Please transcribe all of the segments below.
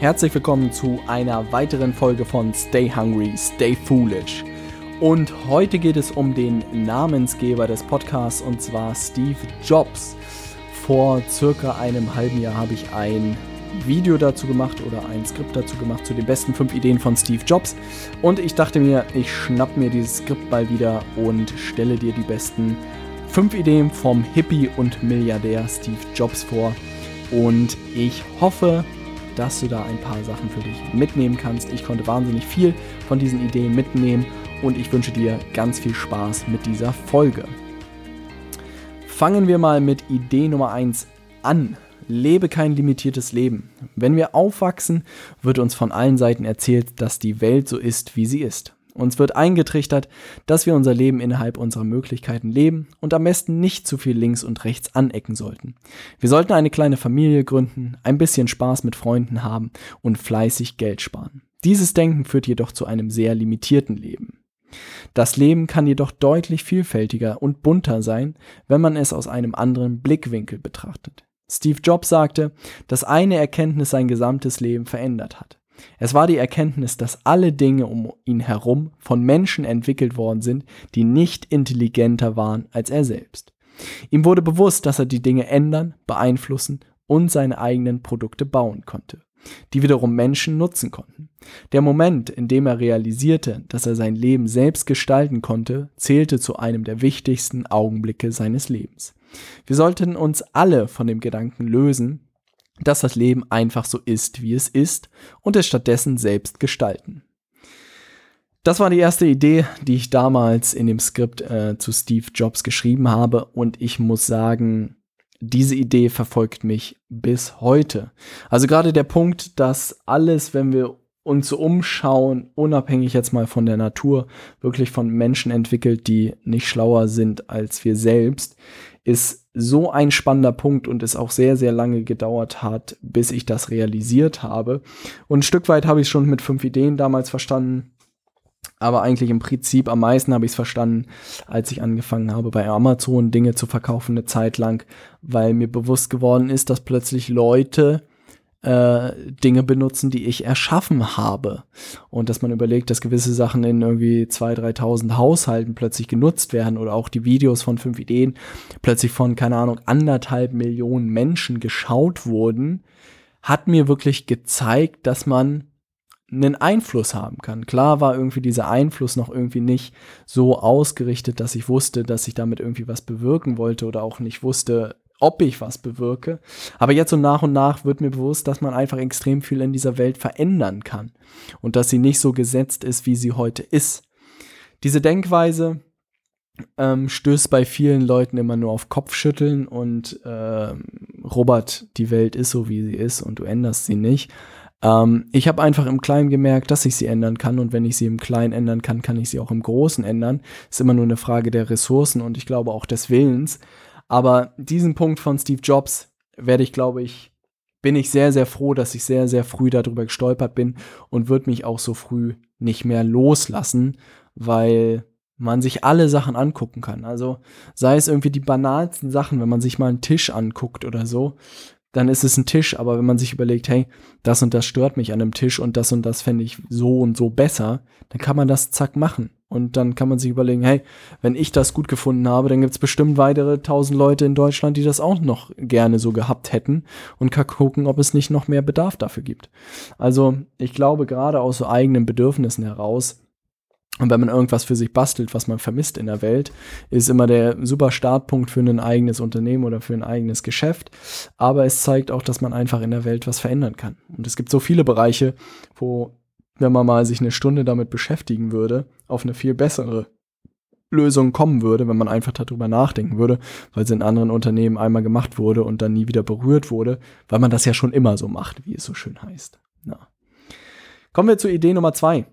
Herzlich willkommen zu einer weiteren Folge von Stay Hungry, Stay Foolish. Und heute geht es um den Namensgeber des Podcasts und zwar Steve Jobs. Vor circa einem halben Jahr habe ich ein Video dazu gemacht oder ein Skript dazu gemacht zu den besten fünf Ideen von Steve Jobs. Und ich dachte mir, ich schnapp mir dieses Skript mal wieder und stelle dir die besten fünf Ideen vom Hippie und Milliardär Steve Jobs vor. Und ich hoffe, dass du da ein paar Sachen für dich mitnehmen kannst. Ich konnte wahnsinnig viel von diesen Ideen mitnehmen und ich wünsche dir ganz viel Spaß mit dieser Folge. Fangen wir mal mit Idee Nummer 1 an. Lebe kein limitiertes Leben. Wenn wir aufwachsen, wird uns von allen Seiten erzählt, dass die Welt so ist, wie sie ist. Uns wird eingetrichtert, dass wir unser Leben innerhalb unserer Möglichkeiten leben und am besten nicht zu viel links und rechts anecken sollten. Wir sollten eine kleine Familie gründen, ein bisschen Spaß mit Freunden haben und fleißig Geld sparen. Dieses Denken führt jedoch zu einem sehr limitierten Leben. Das Leben kann jedoch deutlich vielfältiger und bunter sein, wenn man es aus einem anderen Blickwinkel betrachtet. Steve Jobs sagte, dass eine Erkenntnis sein gesamtes Leben verändert hat. Es war die Erkenntnis, dass alle Dinge um ihn herum von Menschen entwickelt worden sind, die nicht intelligenter waren als er selbst. Ihm wurde bewusst, dass er die Dinge ändern, beeinflussen und seine eigenen Produkte bauen konnte, die wiederum Menschen nutzen konnten. Der Moment, in dem er realisierte, dass er sein Leben selbst gestalten konnte, zählte zu einem der wichtigsten Augenblicke seines Lebens. Wir sollten uns alle von dem Gedanken lösen, dass das Leben einfach so ist, wie es ist und es stattdessen selbst gestalten. Das war die erste Idee, die ich damals in dem Skript äh, zu Steve Jobs geschrieben habe und ich muss sagen, diese Idee verfolgt mich bis heute. Also gerade der Punkt, dass alles, wenn wir uns so umschauen, unabhängig jetzt mal von der Natur, wirklich von Menschen entwickelt, die nicht schlauer sind als wir selbst, ist so ein spannender Punkt und es auch sehr, sehr lange gedauert hat, bis ich das realisiert habe. Und ein Stück weit habe ich schon mit fünf Ideen damals verstanden. Aber eigentlich im Prinzip am meisten habe ich es verstanden, als ich angefangen habe, bei Amazon Dinge zu verkaufen, eine Zeit lang, weil mir bewusst geworden ist, dass plötzlich Leute äh, Dinge benutzen, die ich erschaffen habe. Und dass man überlegt, dass gewisse Sachen in irgendwie 2.000, 3.000 Haushalten plötzlich genutzt werden oder auch die Videos von fünf Ideen plötzlich von, keine Ahnung, anderthalb Millionen Menschen geschaut wurden, hat mir wirklich gezeigt, dass man einen Einfluss haben kann. Klar war irgendwie dieser Einfluss noch irgendwie nicht so ausgerichtet, dass ich wusste, dass ich damit irgendwie was bewirken wollte oder auch nicht wusste, ob ich was bewirke. Aber jetzt so nach und nach wird mir bewusst, dass man einfach extrem viel in dieser Welt verändern kann und dass sie nicht so gesetzt ist, wie sie heute ist. Diese Denkweise ähm, stößt bei vielen Leuten immer nur auf Kopfschütteln und äh, Robert, die Welt ist so, wie sie ist und du änderst sie nicht. Ähm, ich habe einfach im Kleinen gemerkt, dass ich sie ändern kann und wenn ich sie im Kleinen ändern kann, kann ich sie auch im Großen ändern. Ist immer nur eine Frage der Ressourcen und ich glaube auch des Willens. Aber diesen Punkt von Steve Jobs werde ich, glaube ich, bin ich sehr, sehr froh, dass ich sehr, sehr früh darüber gestolpert bin und wird mich auch so früh nicht mehr loslassen, weil man sich alle Sachen angucken kann. Also sei es irgendwie die banalsten Sachen, wenn man sich mal einen Tisch anguckt oder so, dann ist es ein Tisch, aber wenn man sich überlegt, hey, das und das stört mich an einem Tisch und das und das fände ich so und so besser, dann kann man das zack machen. Und dann kann man sich überlegen, hey, wenn ich das gut gefunden habe, dann gibt es bestimmt weitere tausend Leute in Deutschland, die das auch noch gerne so gehabt hätten und kann gucken, ob es nicht noch mehr Bedarf dafür gibt. Also ich glaube, gerade aus so eigenen Bedürfnissen heraus und wenn man irgendwas für sich bastelt, was man vermisst in der Welt, ist immer der super Startpunkt für ein eigenes Unternehmen oder für ein eigenes Geschäft. Aber es zeigt auch, dass man einfach in der Welt was verändern kann. Und es gibt so viele Bereiche, wo, wenn man mal sich eine Stunde damit beschäftigen würde, auf eine viel bessere Lösung kommen würde, wenn man einfach darüber nachdenken würde, weil es in anderen Unternehmen einmal gemacht wurde und dann nie wieder berührt wurde, weil man das ja schon immer so macht, wie es so schön heißt. Ja. Kommen wir zur Idee Nummer zwei.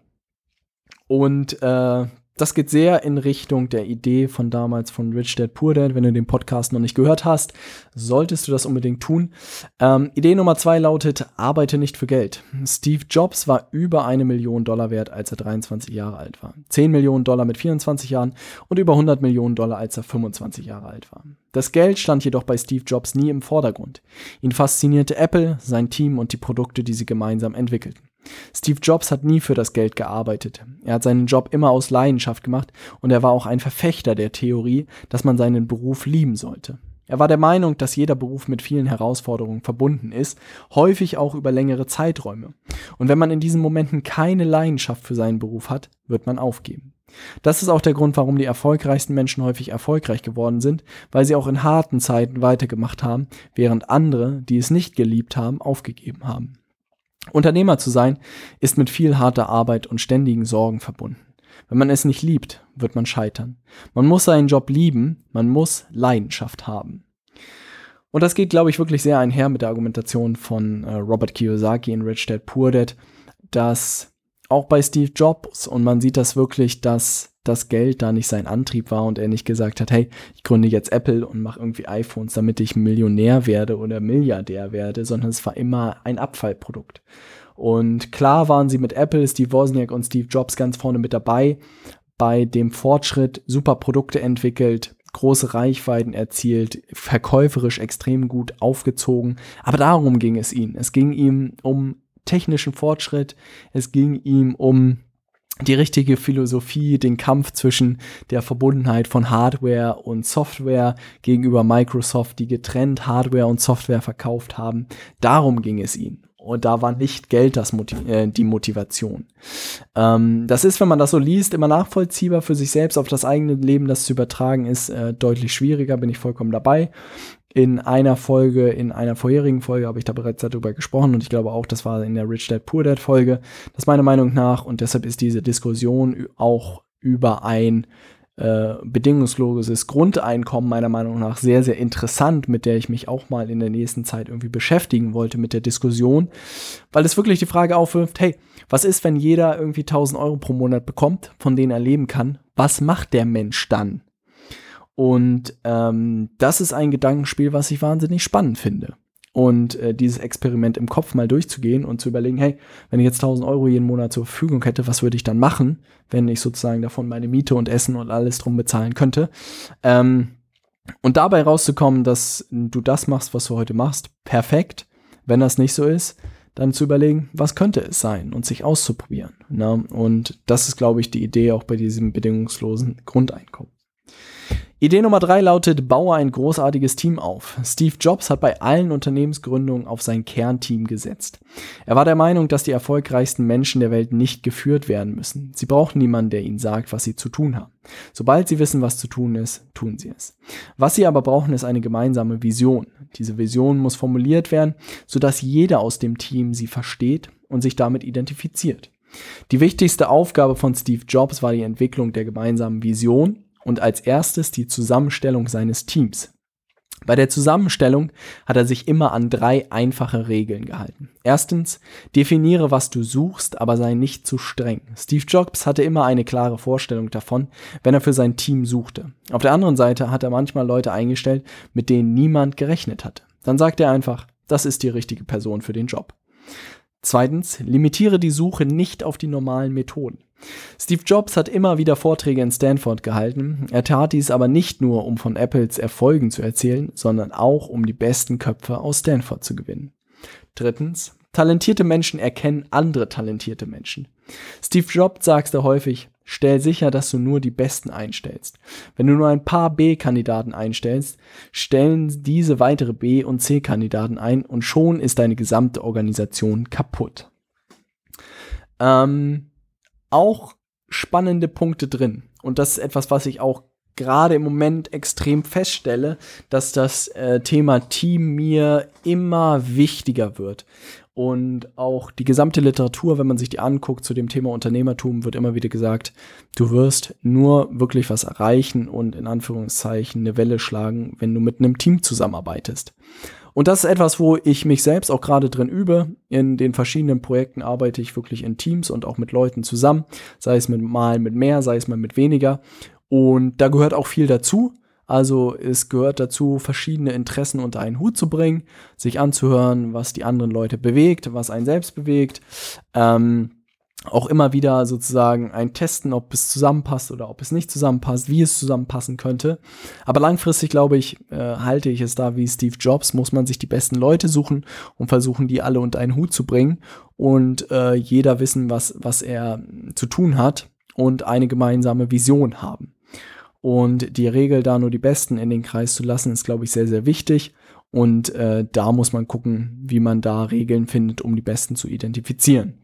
Und äh, das geht sehr in Richtung der Idee von damals von Rich Dad Poor Dad. Wenn du den Podcast noch nicht gehört hast, solltest du das unbedingt tun. Ähm, Idee Nummer zwei lautet, arbeite nicht für Geld. Steve Jobs war über eine Million Dollar wert, als er 23 Jahre alt war. 10 Millionen Dollar mit 24 Jahren und über 100 Millionen Dollar, als er 25 Jahre alt war. Das Geld stand jedoch bei Steve Jobs nie im Vordergrund. Ihn faszinierte Apple, sein Team und die Produkte, die sie gemeinsam entwickelten. Steve Jobs hat nie für das Geld gearbeitet. Er hat seinen Job immer aus Leidenschaft gemacht und er war auch ein Verfechter der Theorie, dass man seinen Beruf lieben sollte. Er war der Meinung, dass jeder Beruf mit vielen Herausforderungen verbunden ist, häufig auch über längere Zeiträume. Und wenn man in diesen Momenten keine Leidenschaft für seinen Beruf hat, wird man aufgeben. Das ist auch der Grund, warum die erfolgreichsten Menschen häufig erfolgreich geworden sind, weil sie auch in harten Zeiten weitergemacht haben, während andere, die es nicht geliebt haben, aufgegeben haben. Unternehmer zu sein, ist mit viel harter Arbeit und ständigen Sorgen verbunden. Wenn man es nicht liebt, wird man scheitern. Man muss seinen Job lieben, man muss Leidenschaft haben. Und das geht, glaube ich, wirklich sehr einher mit der Argumentation von äh, Robert Kiyosaki in Rich Dad Poor Dad, dass auch bei Steve Jobs, und man sieht das wirklich, dass das Geld da nicht sein Antrieb war und er nicht gesagt hat, hey, ich gründe jetzt Apple und mache irgendwie iPhones, damit ich Millionär werde oder Milliardär werde, sondern es war immer ein Abfallprodukt. Und klar waren sie mit Apple, Steve Wozniak und Steve Jobs ganz vorne mit dabei, bei dem Fortschritt super Produkte entwickelt, große Reichweiten erzielt, verkäuferisch extrem gut aufgezogen. Aber darum ging es ihnen. Es ging ihm um technischen Fortschritt, es ging ihm um die richtige Philosophie, den Kampf zwischen der Verbundenheit von Hardware und Software gegenüber Microsoft, die getrennt Hardware und Software verkauft haben. Darum ging es ihnen. Und da war nicht Geld das Motiv äh, die Motivation. Ähm, das ist, wenn man das so liest, immer nachvollziehbar für sich selbst auf das eigene Leben, das zu übertragen ist, äh, deutlich schwieriger, bin ich vollkommen dabei in einer Folge, in einer vorherigen Folge habe ich da bereits darüber gesprochen und ich glaube auch, das war in der Rich Dad Poor Dad Folge, das meiner Meinung nach und deshalb ist diese Diskussion auch über ein äh, bedingungsloses Grundeinkommen meiner Meinung nach sehr, sehr interessant, mit der ich mich auch mal in der nächsten Zeit irgendwie beschäftigen wollte mit der Diskussion, weil es wirklich die Frage aufwirft, hey, was ist, wenn jeder irgendwie 1000 Euro pro Monat bekommt, von denen er leben kann? Was macht der Mensch dann? Und ähm, das ist ein Gedankenspiel, was ich wahnsinnig spannend finde. Und äh, dieses Experiment im Kopf mal durchzugehen und zu überlegen, hey, wenn ich jetzt 1000 Euro jeden Monat zur Verfügung hätte, was würde ich dann machen, wenn ich sozusagen davon meine Miete und Essen und alles drum bezahlen könnte? Ähm, und dabei rauszukommen, dass du das machst, was du heute machst, perfekt. Wenn das nicht so ist, dann zu überlegen, was könnte es sein und sich auszuprobieren. Ne? Und das ist, glaube ich, die Idee auch bei diesem bedingungslosen Grundeinkommen. Idee Nummer drei lautet, baue ein großartiges Team auf. Steve Jobs hat bei allen Unternehmensgründungen auf sein Kernteam gesetzt. Er war der Meinung, dass die erfolgreichsten Menschen der Welt nicht geführt werden müssen. Sie brauchen niemanden, der ihnen sagt, was sie zu tun haben. Sobald sie wissen, was zu tun ist, tun sie es. Was sie aber brauchen, ist eine gemeinsame Vision. Diese Vision muss formuliert werden, sodass jeder aus dem Team sie versteht und sich damit identifiziert. Die wichtigste Aufgabe von Steve Jobs war die Entwicklung der gemeinsamen Vision und als erstes die Zusammenstellung seines Teams. Bei der Zusammenstellung hat er sich immer an drei einfache Regeln gehalten. Erstens, definiere, was du suchst, aber sei nicht zu streng. Steve Jobs hatte immer eine klare Vorstellung davon, wenn er für sein Team suchte. Auf der anderen Seite hat er manchmal Leute eingestellt, mit denen niemand gerechnet hatte. Dann sagt er einfach, das ist die richtige Person für den Job. Zweitens, limitiere die Suche nicht auf die normalen Methoden. Steve Jobs hat immer wieder Vorträge in Stanford gehalten. Er tat dies aber nicht nur, um von Apples Erfolgen zu erzählen, sondern auch, um die besten Köpfe aus Stanford zu gewinnen. Drittens, talentierte Menschen erkennen andere talentierte Menschen. Steve Jobs sagte häufig, stell sicher, dass du nur die Besten einstellst. Wenn du nur ein paar B-Kandidaten einstellst, stellen diese weitere B- und C-Kandidaten ein und schon ist deine gesamte Organisation kaputt. Ähm, auch spannende Punkte drin. Und das ist etwas, was ich auch gerade im Moment extrem feststelle, dass das äh, Thema Team mir immer wichtiger wird. Und auch die gesamte Literatur, wenn man sich die anguckt zu dem Thema Unternehmertum, wird immer wieder gesagt, du wirst nur wirklich was erreichen und in Anführungszeichen eine Welle schlagen, wenn du mit einem Team zusammenarbeitest. Und das ist etwas, wo ich mich selbst auch gerade drin übe. In den verschiedenen Projekten arbeite ich wirklich in Teams und auch mit Leuten zusammen, sei es mit mal mit mehr, sei es mal mit weniger. Und da gehört auch viel dazu. Also es gehört dazu, verschiedene Interessen unter einen Hut zu bringen, sich anzuhören, was die anderen Leute bewegt, was einen selbst bewegt. Ähm, auch immer wieder sozusagen ein Testen, ob es zusammenpasst oder ob es nicht zusammenpasst, wie es zusammenpassen könnte. Aber langfristig, glaube ich, äh, halte ich es da wie Steve Jobs, muss man sich die besten Leute suchen und versuchen, die alle unter einen Hut zu bringen und äh, jeder wissen, was, was er zu tun hat und eine gemeinsame Vision haben. Und die Regel, da nur die Besten in den Kreis zu lassen, ist, glaube ich, sehr, sehr wichtig. Und äh, da muss man gucken, wie man da Regeln findet, um die Besten zu identifizieren.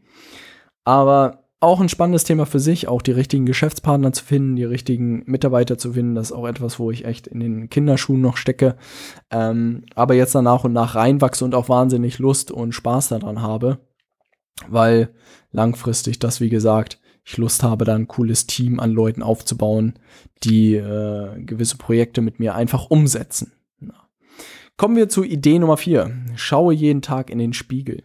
Aber auch ein spannendes Thema für sich, auch die richtigen Geschäftspartner zu finden, die richtigen Mitarbeiter zu finden. Das ist auch etwas, wo ich echt in den Kinderschuhen noch stecke. Ähm, aber jetzt dann nach und nach reinwachse und auch wahnsinnig Lust und Spaß daran habe. Weil langfristig das, wie gesagt, ich Lust habe, da ein cooles Team an Leuten aufzubauen, die äh, gewisse Projekte mit mir einfach umsetzen. Kommen wir zu Idee Nummer vier. Schaue jeden Tag in den Spiegel.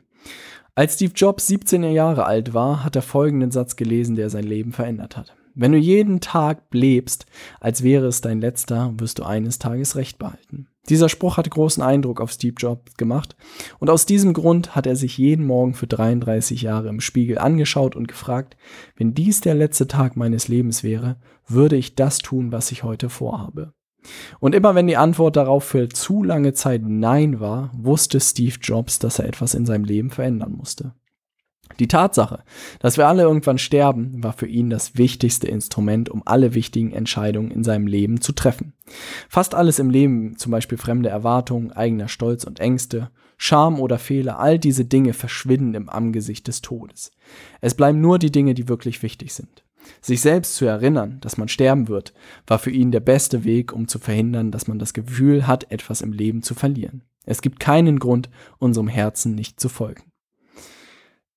Als Steve Jobs 17 Jahre alt war, hat er folgenden Satz gelesen, der sein Leben verändert hat. Wenn du jeden Tag lebst, als wäre es dein letzter, wirst du eines Tages Recht behalten. Dieser Spruch hatte großen Eindruck auf Steve Jobs gemacht und aus diesem Grund hat er sich jeden Morgen für 33 Jahre im Spiegel angeschaut und gefragt, wenn dies der letzte Tag meines Lebens wäre, würde ich das tun, was ich heute vorhabe. Und immer wenn die Antwort darauf für zu lange Zeit Nein war, wusste Steve Jobs, dass er etwas in seinem Leben verändern musste. Die Tatsache, dass wir alle irgendwann sterben, war für ihn das wichtigste Instrument, um alle wichtigen Entscheidungen in seinem Leben zu treffen. Fast alles im Leben, zum Beispiel fremde Erwartungen, eigener Stolz und Ängste, Scham oder Fehler, all diese Dinge verschwinden im Angesicht des Todes. Es bleiben nur die Dinge, die wirklich wichtig sind. Sich selbst zu erinnern, dass man sterben wird, war für ihn der beste Weg, um zu verhindern, dass man das Gefühl hat, etwas im Leben zu verlieren. Es gibt keinen Grund, unserem Herzen nicht zu folgen.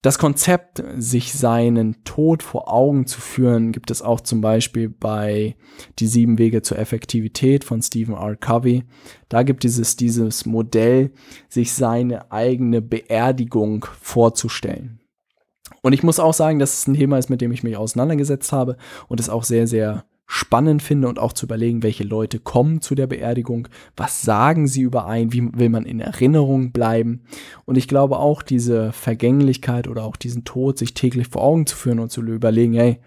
Das Konzept, sich seinen Tod vor Augen zu führen, gibt es auch zum Beispiel bei Die sieben Wege zur Effektivität von Stephen R. Covey. Da gibt es dieses Modell, sich seine eigene Beerdigung vorzustellen. Und ich muss auch sagen, dass es ein Thema ist, mit dem ich mich auseinandergesetzt habe und es auch sehr, sehr spannend finde und auch zu überlegen, welche Leute kommen zu der Beerdigung, was sagen sie über einen, wie will man in Erinnerung bleiben. Und ich glaube auch diese Vergänglichkeit oder auch diesen Tod sich täglich vor Augen zu führen und zu überlegen, hey,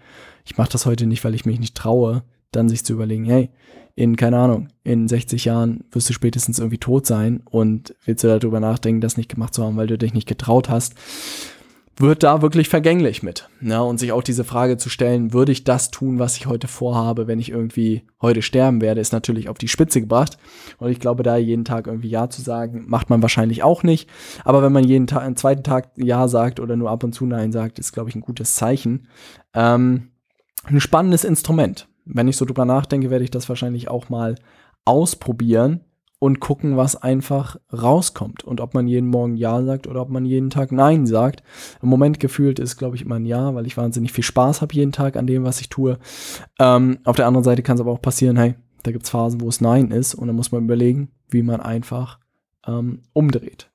ich mache das heute nicht, weil ich mich nicht traue, dann sich zu überlegen, hey, in, keine Ahnung, in 60 Jahren wirst du spätestens irgendwie tot sein und willst du darüber nachdenken, das nicht gemacht zu haben, weil du dich nicht getraut hast wird da wirklich vergänglich mit. Ja, und sich auch diese Frage zu stellen, würde ich das tun, was ich heute vorhabe, wenn ich irgendwie heute sterben werde, ist natürlich auf die Spitze gebracht. Und ich glaube, da jeden Tag irgendwie Ja zu sagen, macht man wahrscheinlich auch nicht. Aber wenn man jeden Tag, einen zweiten Tag Ja sagt oder nur ab und zu Nein sagt, ist, glaube ich, ein gutes Zeichen. Ähm, ein spannendes Instrument. Wenn ich so drüber nachdenke, werde ich das wahrscheinlich auch mal ausprobieren und gucken, was einfach rauskommt und ob man jeden Morgen Ja sagt oder ob man jeden Tag Nein sagt. Im Moment gefühlt ist, glaube ich, immer ein Ja, weil ich wahnsinnig viel Spaß habe jeden Tag an dem, was ich tue. Ähm, auf der anderen Seite kann es aber auch passieren, hey, da gibt es Phasen, wo es Nein ist und dann muss man überlegen, wie man einfach ähm, umdreht.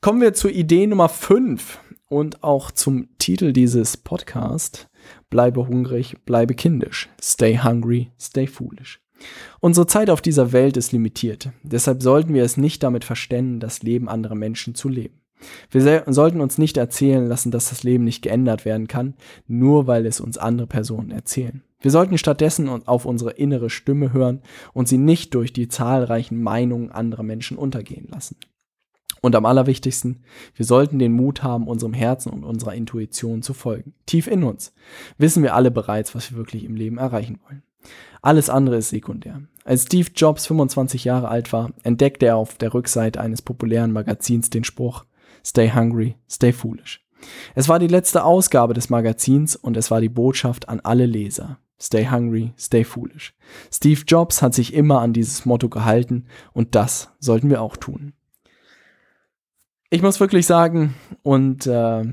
Kommen wir zur Idee Nummer 5 und auch zum Titel dieses Podcasts. Bleibe hungrig, bleibe kindisch. Stay hungry, stay foolish. Unsere Zeit auf dieser Welt ist limitiert. Deshalb sollten wir es nicht damit verstehen, das Leben anderer Menschen zu leben. Wir sollten uns nicht erzählen lassen, dass das Leben nicht geändert werden kann, nur weil es uns andere Personen erzählen. Wir sollten stattdessen auf unsere innere Stimme hören und sie nicht durch die zahlreichen Meinungen anderer Menschen untergehen lassen. Und am allerwichtigsten, wir sollten den Mut haben, unserem Herzen und unserer Intuition zu folgen. Tief in uns wissen wir alle bereits, was wir wirklich im Leben erreichen wollen. Alles andere ist sekundär. Als Steve Jobs 25 Jahre alt war, entdeckte er auf der Rückseite eines populären Magazins den Spruch Stay hungry, stay foolish. Es war die letzte Ausgabe des Magazins und es war die Botschaft an alle Leser. Stay hungry, stay foolish. Steve Jobs hat sich immer an dieses Motto gehalten und das sollten wir auch tun. Ich muss wirklich sagen, und äh,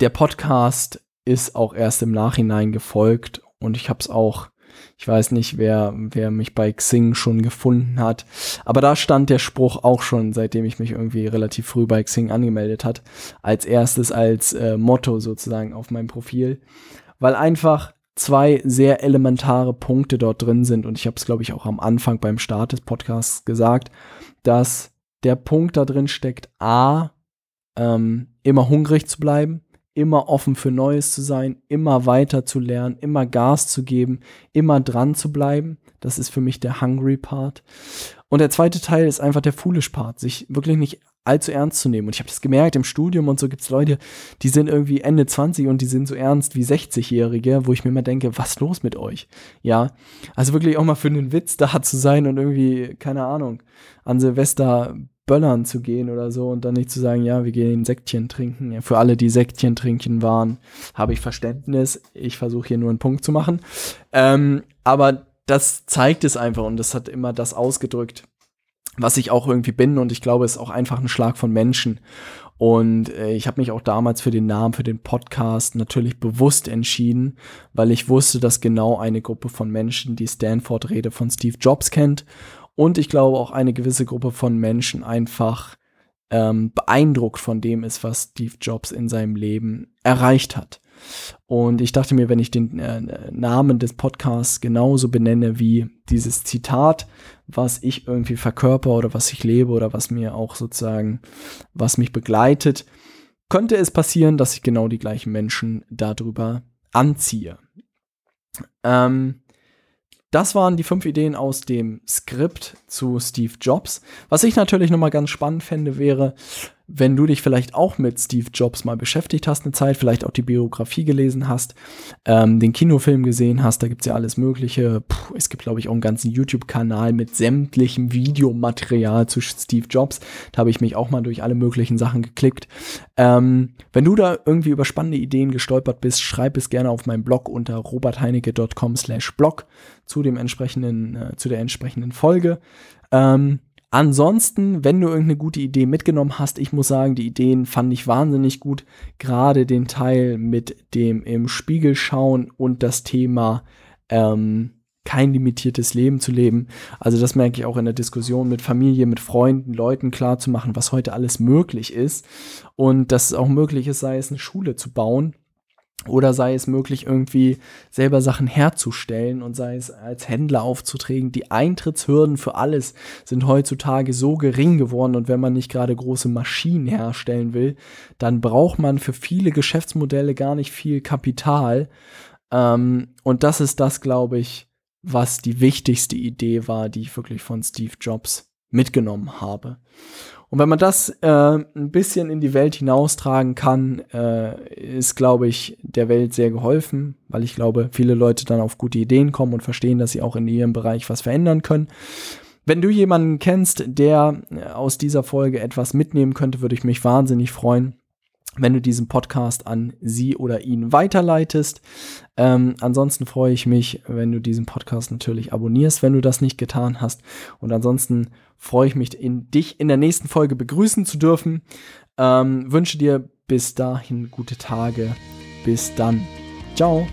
der Podcast ist auch erst im Nachhinein gefolgt und ich habe es auch Ich weiß nicht, wer, wer mich bei Xing schon gefunden hat. Aber da stand der Spruch auch schon, seitdem ich mich irgendwie relativ früh bei Xing angemeldet hat. Als erstes als äh, Motto sozusagen auf meinem Profil. Weil einfach zwei sehr elementare Punkte dort drin sind. Und ich habe es, glaube ich, auch am Anfang beim Start des Podcasts gesagt, dass der Punkt da drin steckt, a, ähm, immer hungrig zu bleiben, immer offen für Neues zu sein, immer weiter zu lernen, immer Gas zu geben, immer dran zu bleiben. Das ist für mich der Hungry Part. Und der zweite Teil ist einfach der Foolish Part, sich wirklich nicht allzu ernst zu nehmen. Und ich habe das gemerkt, im Studium und so gibt es Leute, die sind irgendwie Ende 20 und die sind so ernst wie 60-Jährige, wo ich mir immer denke, was los mit euch? Ja, also wirklich auch mal für einen Witz da zu sein und irgendwie, keine Ahnung, an Silvester Böllern zu gehen oder so und dann nicht zu sagen, ja, wir gehen Sektchen trinken. Ja, für alle, die Sektchen trinken waren, habe ich Verständnis. Ich versuche hier nur einen Punkt zu machen. Ähm, aber das zeigt es einfach und das hat immer das ausgedrückt, was ich auch irgendwie bin und ich glaube, es ist auch einfach ein Schlag von Menschen. Und äh, ich habe mich auch damals für den Namen, für den Podcast natürlich bewusst entschieden, weil ich wusste, dass genau eine Gruppe von Menschen die Stanford-Rede von Steve Jobs kennt und ich glaube auch eine gewisse Gruppe von Menschen einfach ähm, beeindruckt von dem ist, was Steve Jobs in seinem Leben erreicht hat. Und ich dachte mir, wenn ich den äh, Namen des Podcasts genauso benenne wie dieses Zitat, was ich irgendwie verkörper oder was ich lebe oder was mir auch sozusagen, was mich begleitet, könnte es passieren, dass ich genau die gleichen Menschen darüber anziehe. Ähm, das waren die fünf Ideen aus dem Skript zu Steve Jobs. Was ich natürlich nochmal ganz spannend fände, wäre, wenn du dich vielleicht auch mit Steve Jobs mal beschäftigt hast, eine Zeit, vielleicht auch die Biografie gelesen hast, ähm, den Kinofilm gesehen hast, da gibt's ja alles Mögliche. Puh, es gibt, glaube ich, auch einen ganzen YouTube-Kanal mit sämtlichem Videomaterial zu Steve Jobs. Da habe ich mich auch mal durch alle möglichen Sachen geklickt. Ähm, wenn du da irgendwie über spannende Ideen gestolpert bist, schreib es gerne auf meinem Blog unter robertheinecke.com slash blog zu dem entsprechenden, äh, zu der entsprechenden Folge. Ähm, Ansonsten, wenn du irgendeine gute Idee mitgenommen hast, ich muss sagen, die Ideen fand ich wahnsinnig gut. Gerade den Teil mit dem im Spiegel schauen und das Thema ähm, kein limitiertes Leben zu leben. Also das merke ich auch in der Diskussion mit Familie, mit Freunden, Leuten klar zu machen, was heute alles möglich ist und dass es auch möglich ist, sei es eine Schule zu bauen oder sei es möglich, irgendwie selber Sachen herzustellen und sei es als Händler aufzutreten. Die Eintrittshürden für alles sind heutzutage so gering geworden und wenn man nicht gerade große Maschinen herstellen will, dann braucht man für viele Geschäftsmodelle gar nicht viel Kapital. Ähm, und das ist das, glaube ich, was die wichtigste Idee war, die ich wirklich von Steve Jobs mitgenommen habe. Und wenn man das äh, ein bisschen in die Welt hinaustragen kann, äh, ist, glaube ich, der Welt sehr geholfen, weil ich glaube, viele Leute dann auf gute Ideen kommen und verstehen, dass sie auch in ihrem Bereich was verändern können. Wenn du jemanden kennst, der äh, aus dieser Folge etwas mitnehmen könnte, würde ich mich wahnsinnig freuen wenn du diesen Podcast an sie oder ihn weiterleitest. Ähm, ansonsten freue ich mich, wenn du diesen Podcast natürlich abonnierst, wenn du das nicht getan hast. Und ansonsten freue ich mich, in, dich in der nächsten Folge begrüßen zu dürfen. Ähm, wünsche dir bis dahin gute Tage. Bis dann. Ciao.